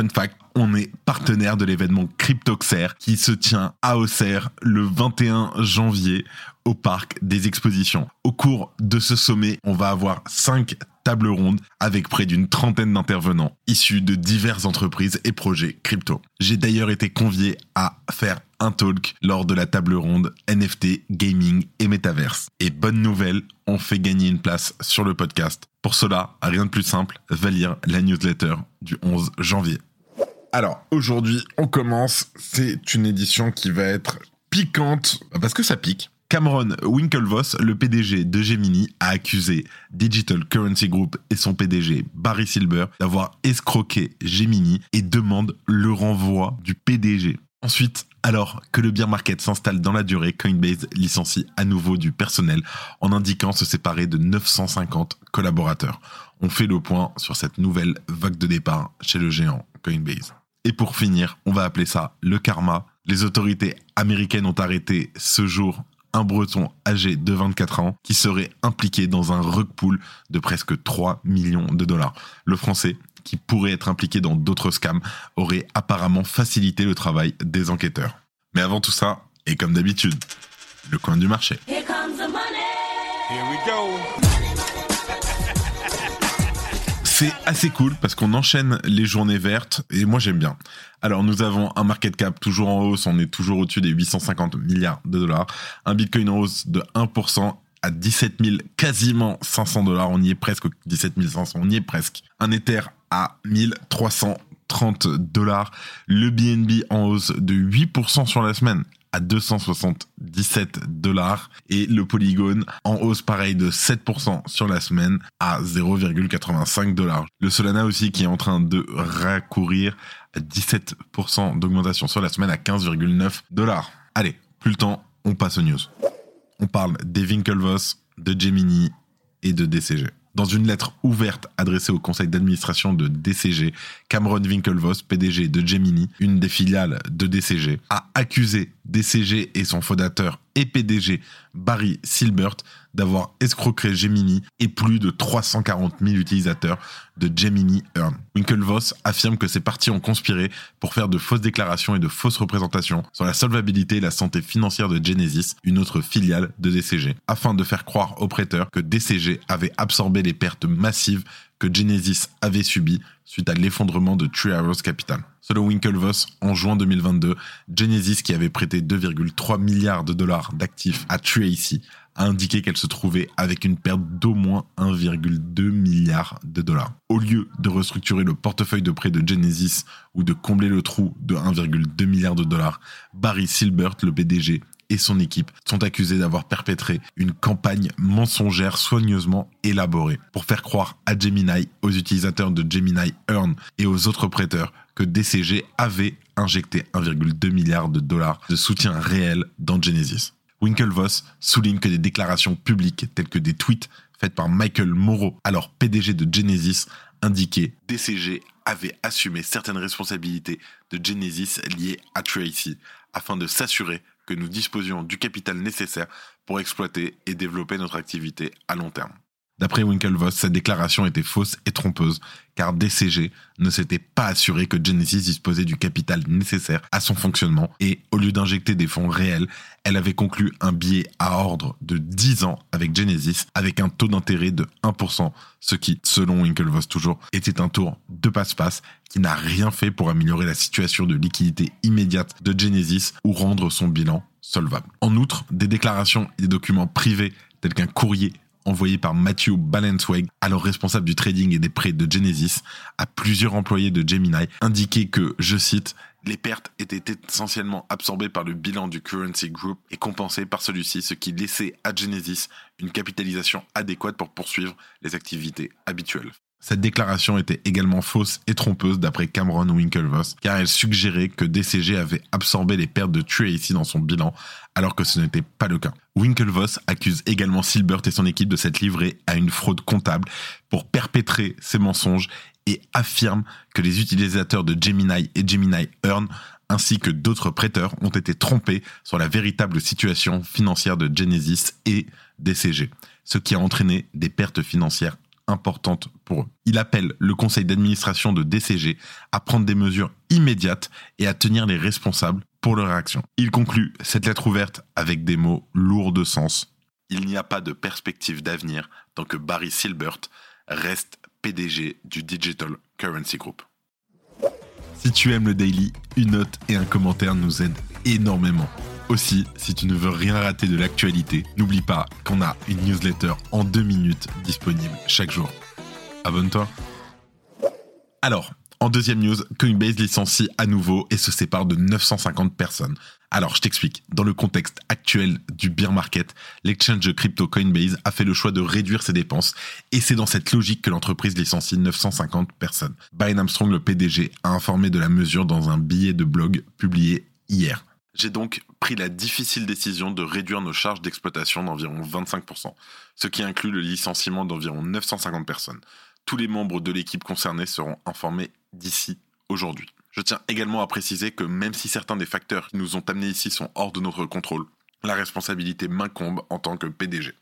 Fun fact, on est partenaire de l'événement CryptoXer qui se tient à Auxerre le 21 janvier au parc des expositions. Au cours de ce sommet, on va avoir 5 tables rondes avec près d'une trentaine d'intervenants issus de diverses entreprises et projets crypto. J'ai d'ailleurs été convié à faire un talk lors de la table ronde NFT, gaming et metaverse. Et bonne nouvelle, on fait gagner une place sur le podcast. Pour cela, rien de plus simple, va lire la newsletter du 11 janvier. Alors, aujourd'hui, on commence. C'est une édition qui va être piquante, parce que ça pique. Cameron Winklevoss, le PDG de Gemini, a accusé Digital Currency Group et son PDG Barry Silber d'avoir escroqué Gemini et demande le renvoi du PDG. Ensuite, alors que le bear market s'installe dans la durée, Coinbase licencie à nouveau du personnel en indiquant se séparer de 950 collaborateurs. On fait le point sur cette nouvelle vague de départ chez le géant Coinbase. Et pour finir, on va appeler ça le karma. Les autorités américaines ont arrêté ce jour un breton âgé de 24 ans qui serait impliqué dans un rug pool de presque 3 millions de dollars. Le français qui pourrait être impliqué dans d'autres scams, aurait apparemment facilité le travail des enquêteurs. Mais avant tout ça, et comme d'habitude, le coin du marché. Here comes the money. Here we go. C'est assez cool parce qu'on enchaîne les journées vertes et moi j'aime bien. Alors nous avons un market cap toujours en hausse, on est toujours au-dessus des 850 milliards de dollars, un Bitcoin en hausse de 1% à 17 000, quasiment 500 dollars, on y est presque, 17 500, on y est presque. Un Ether à 1330 dollars, le BNB en hausse de 8% sur la semaine à 277 dollars et le Polygon en hausse pareil de 7% sur la semaine à 0,85 dollars. Le Solana aussi qui est en train de raccourir à 17% d'augmentation sur la semaine à 15,9 dollars. Allez, plus le temps, on passe aux news. On parle des Winklevoss, de Gemini et de DCG. Dans une lettre ouverte adressée au conseil d'administration de DCG, Cameron Winklevoss, PDG de Gemini, une des filiales de DCG, a accusé DCG et son fondateur et PDG Barry Silbert d'avoir escroqué Gemini et plus de 340 000 utilisateurs de Gemini Earn. Winklevoss affirme que ces parties ont conspiré pour faire de fausses déclarations et de fausses représentations sur la solvabilité et la santé financière de Genesis, une autre filiale de DCG, afin de faire croire aux prêteurs que DCG avait absorbé les pertes massives que Genesis avait subies suite à l'effondrement de Tree Arrows Capital. Selon Winklevoss, en juin 2022, Genesis, qui avait prêté 2,3 milliards de dollars d'actifs à Tracy, a indiqué qu'elle se trouvait avec une perte d'au moins 1,2 milliard de dollars. Au lieu de restructurer le portefeuille de prêt de Genesis ou de combler le trou de 1,2 milliard de dollars, Barry Silbert, le PDG, et son équipe sont accusés d'avoir perpétré une campagne mensongère soigneusement élaborée pour faire croire à Gemini, aux utilisateurs de Gemini Earn et aux autres prêteurs que DCG avait injecté 1,2 milliard de dollars de soutien réel dans Genesis. Winklevoss souligne que des déclarations publiques telles que des tweets faits par Michael Moreau, alors PDG de Genesis, indiquaient DCG avait assumé certaines responsabilités de Genesis liées à Tracy afin de s'assurer que nous disposions du capital nécessaire pour exploiter et développer notre activité à long terme. D'après Winklevoss, cette déclaration était fausse et trompeuse, car DCG ne s'était pas assuré que Genesis disposait du capital nécessaire à son fonctionnement, et au lieu d'injecter des fonds réels, elle avait conclu un billet à ordre de 10 ans avec Genesis, avec un taux d'intérêt de 1%, ce qui, selon Winklevoss toujours, était un tour de passe-passe qui n'a rien fait pour améliorer la situation de liquidité immédiate de Genesis ou rendre son bilan solvable. En outre, des déclarations et des documents privés tels qu'un courrier envoyé par Matthew Balanceweg, alors responsable du trading et des prêts de Genesis, à plusieurs employés de Gemini, indiquait que, je cite, les pertes étaient essentiellement absorbées par le bilan du Currency Group et compensées par celui-ci, ce qui laissait à Genesis une capitalisation adéquate pour poursuivre les activités habituelles. Cette déclaration était également fausse et trompeuse d'après Cameron Winklevoss, car elle suggérait que DCG avait absorbé les pertes de Tracy dans son bilan, alors que ce n'était pas le cas. Winklevoss accuse également Silbert et son équipe de s'être livrés à une fraude comptable pour perpétrer ces mensonges et affirme que les utilisateurs de Gemini et Gemini Earn ainsi que d'autres prêteurs ont été trompés sur la véritable situation financière de Genesis et DCG, ce qui a entraîné des pertes financières importantes pour eux. Il appelle le conseil d'administration de DCG à prendre des mesures immédiates et à tenir les responsables pour leur réaction. Il conclut cette lettre ouverte avec des mots lourds de sens. Il n'y a pas de perspective d'avenir tant que Barry Silbert reste PDG du Digital Currency Group. Si tu aimes le daily, une note et un commentaire nous aident énormément. Aussi, si tu ne veux rien rater de l'actualité, n'oublie pas qu'on a une newsletter en deux minutes disponible chaque jour. Abonne-toi. Alors, en deuxième news, Coinbase licencie à nouveau et se sépare de 950 personnes. Alors, je t'explique. Dans le contexte actuel du bear market, l'exchange de crypto Coinbase a fait le choix de réduire ses dépenses et c'est dans cette logique que l'entreprise licencie 950 personnes. Brian Armstrong, le PDG, a informé de la mesure dans un billet de blog publié hier. J'ai donc pris la difficile décision de réduire nos charges d'exploitation d'environ 25%, ce qui inclut le licenciement d'environ 950 personnes. Tous les membres de l'équipe concernée seront informés d'ici aujourd'hui. Je tiens également à préciser que même si certains des facteurs qui nous ont amenés ici sont hors de notre contrôle, la responsabilité m'incombe en tant que PDG.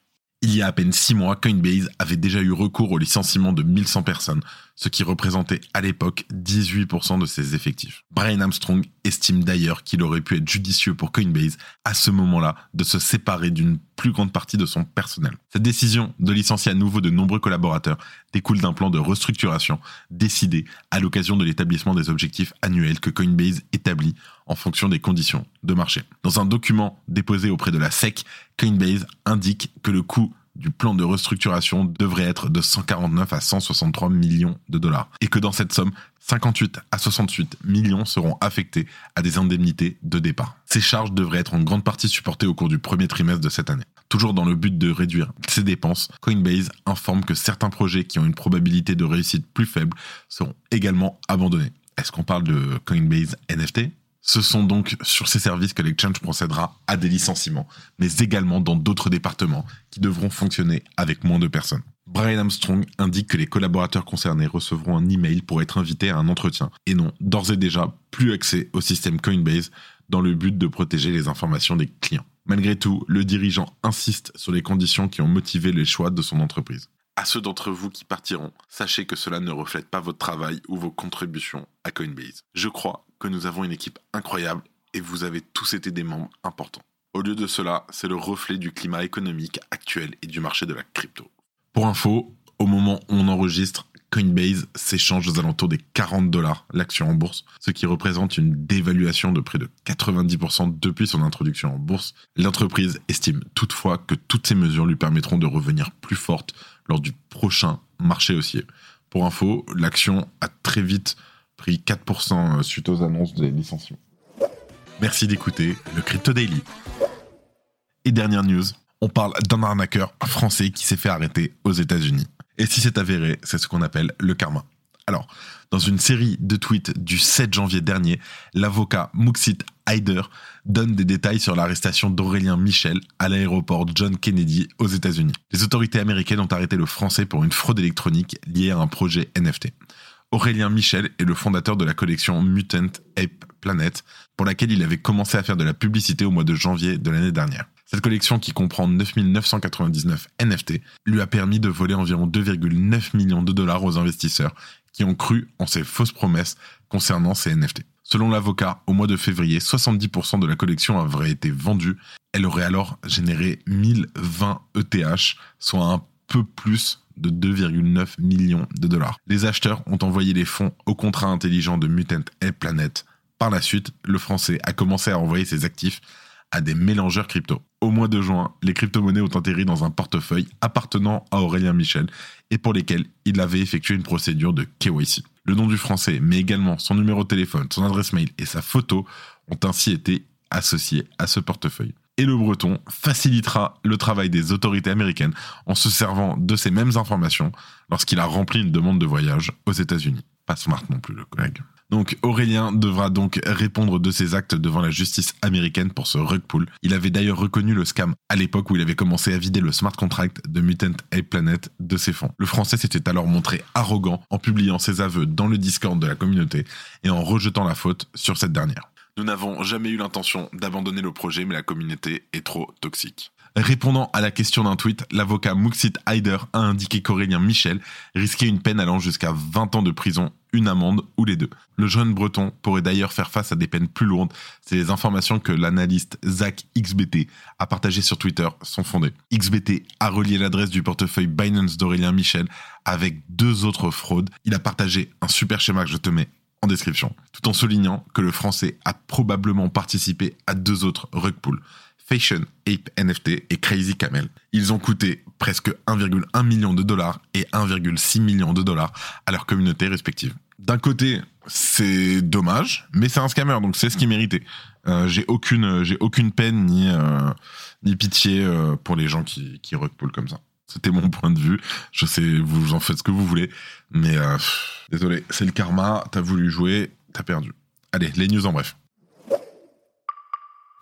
Il y a à peine six mois, Coinbase avait déjà eu recours au licenciement de 1100 personnes, ce qui représentait à l'époque 18% de ses effectifs. Brian Armstrong estime d'ailleurs qu'il aurait pu être judicieux pour Coinbase à ce moment-là de se séparer d'une plus grande partie de son personnel. Cette décision de licencier à nouveau de nombreux collaborateurs découle d'un plan de restructuration décidé à l'occasion de l'établissement des objectifs annuels que Coinbase établit en fonction des conditions de marché. Dans un document déposé auprès de la SEC, Coinbase indique que le coût du plan de restructuration devrait être de 149 à 163 millions de dollars. Et que dans cette somme, 58 à 68 millions seront affectés à des indemnités de départ. Ces charges devraient être en grande partie supportées au cours du premier trimestre de cette année. Toujours dans le but de réduire ces dépenses, Coinbase informe que certains projets qui ont une probabilité de réussite plus faible seront également abandonnés. Est-ce qu'on parle de Coinbase NFT ce sont donc sur ces services que l'exchange procédera à des licenciements, mais également dans d'autres départements qui devront fonctionner avec moins de personnes. Brian Armstrong indique que les collaborateurs concernés recevront un email pour être invités à un entretien et n'ont d'ores et déjà plus accès au système Coinbase dans le but de protéger les informations des clients. Malgré tout, le dirigeant insiste sur les conditions qui ont motivé les choix de son entreprise. À ceux d'entre vous qui partiront, sachez que cela ne reflète pas votre travail ou vos contributions à Coinbase. Je crois que nous avons une équipe incroyable et vous avez tous été des membres importants. Au lieu de cela, c'est le reflet du climat économique actuel et du marché de la crypto. Pour info, au moment où on enregistre, Coinbase s'échange aux alentours des 40 dollars l'action en bourse, ce qui représente une dévaluation de près de 90% depuis son introduction en bourse. L'entreprise estime toutefois que toutes ces mesures lui permettront de revenir plus forte lors du prochain marché haussier. Pour info, l'action a très vite pris 4% euh, suite aux annonces des licenciements. Merci d'écouter le Crypto Daily. Et dernière news, on parle d'un arnaqueur français qui s'est fait arrêter aux États-Unis. Et si c'est avéré, c'est ce qu'on appelle le karma. Alors, dans une série de tweets du 7 janvier dernier, l'avocat Muxit Hyder donne des détails sur l'arrestation d'Aurélien Michel à l'aéroport John Kennedy aux États-Unis. Les autorités américaines ont arrêté le français pour une fraude électronique liée à un projet NFT. Aurélien Michel est le fondateur de la collection Mutant Ape Planet, pour laquelle il avait commencé à faire de la publicité au mois de janvier de l'année dernière. Cette collection, qui comprend 9999 NFT, lui a permis de voler environ 2,9 millions de dollars aux investisseurs qui ont cru en ses fausses promesses concernant ces NFT. Selon l'avocat, au mois de février, 70% de la collection aurait été vendue. Elle aurait alors généré 1020 ETH, soit un peu plus de 2,9 millions de dollars. Les acheteurs ont envoyé les fonds au contrat intelligent de Mutant et Planet. Par la suite, le français a commencé à envoyer ses actifs à des mélangeurs crypto. Au mois de juin, les crypto-monnaies ont atterri dans un portefeuille appartenant à Aurélien Michel et pour lesquels il avait effectué une procédure de KYC. Le nom du français, mais également son numéro de téléphone, son adresse mail et sa photo ont ainsi été associés à ce portefeuille. Et le breton facilitera le travail des autorités américaines en se servant de ces mêmes informations lorsqu'il a rempli une demande de voyage aux États-Unis. Pas smart non plus, le collègue. Donc Aurélien devra donc répondre de ses actes devant la justice américaine pour ce rug pull. Il avait d'ailleurs reconnu le scam à l'époque où il avait commencé à vider le smart contract de Mutant Ape Planet de ses fonds. Le français s'était alors montré arrogant en publiant ses aveux dans le Discord de la communauté et en rejetant la faute sur cette dernière. Nous n'avons jamais eu l'intention d'abandonner le projet, mais la communauté est trop toxique. Répondant à la question d'un tweet, l'avocat Muxit Hyder a indiqué qu'Aurélien Michel risquait une peine allant jusqu'à 20 ans de prison, une amende ou les deux. Le jeune breton pourrait d'ailleurs faire face à des peines plus lourdes si les informations que l'analyste Zach XBT a partagées sur Twitter sont fondées. XBT a relié l'adresse du portefeuille Binance d'Aurélien Michel avec deux autres fraudes. Il a partagé un super schéma que je te mets en description, tout en soulignant que le français a probablement participé à deux autres rug pools. Fashion Ape NFT et Crazy Camel. Ils ont coûté presque 1,1 million de dollars et 1,6 million de dollars à leur communauté respective. D'un côté, c'est dommage, mais c'est un scammer, donc c'est ce qu'il méritait. Euh, j'ai aucune, j'ai aucune peine ni euh, ni pitié euh, pour les gens qui qui comme ça. C'était mon point de vue. Je sais, vous en faites ce que vous voulez, mais euh, désolé, c'est le karma. T'as voulu jouer, t'as perdu. Allez, les news en bref.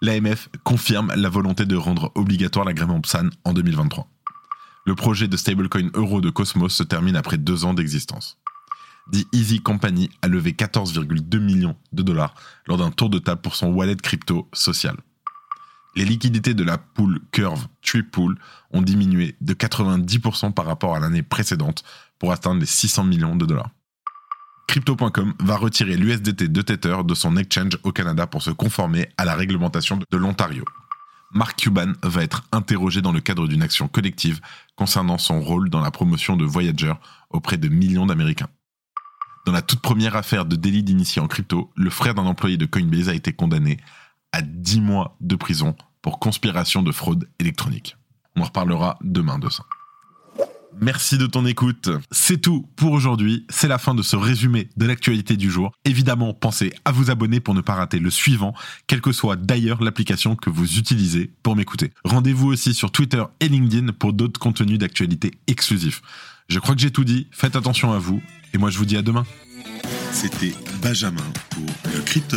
L'AMF confirme la volonté de rendre obligatoire l'agrément PSAN en 2023. Le projet de stablecoin euro de Cosmos se termine après deux ans d'existence. The Easy Company a levé 14,2 millions de dollars lors d'un tour de table pour son wallet crypto social. Les liquidités de la pool Curve Tripool ont diminué de 90% par rapport à l'année précédente pour atteindre les 600 millions de dollars. Crypto.com va retirer l'USDT de Tether de son exchange au Canada pour se conformer à la réglementation de l'Ontario. Mark Cuban va être interrogé dans le cadre d'une action collective concernant son rôle dans la promotion de Voyager auprès de millions d'Américains. Dans la toute première affaire de délit d'initié en crypto, le frère d'un employé de Coinbase a été condamné à 10 mois de prison pour conspiration de fraude électronique. On en reparlera demain de ça. Merci de ton écoute. C'est tout pour aujourd'hui. C'est la fin de ce résumé de l'actualité du jour. Évidemment, pensez à vous abonner pour ne pas rater le suivant, quelle que soit d'ailleurs l'application que vous utilisez pour m'écouter. Rendez-vous aussi sur Twitter et LinkedIn pour d'autres contenus d'actualité exclusifs. Je crois que j'ai tout dit. Faites attention à vous. Et moi, je vous dis à demain. C'était Benjamin pour le Crypto.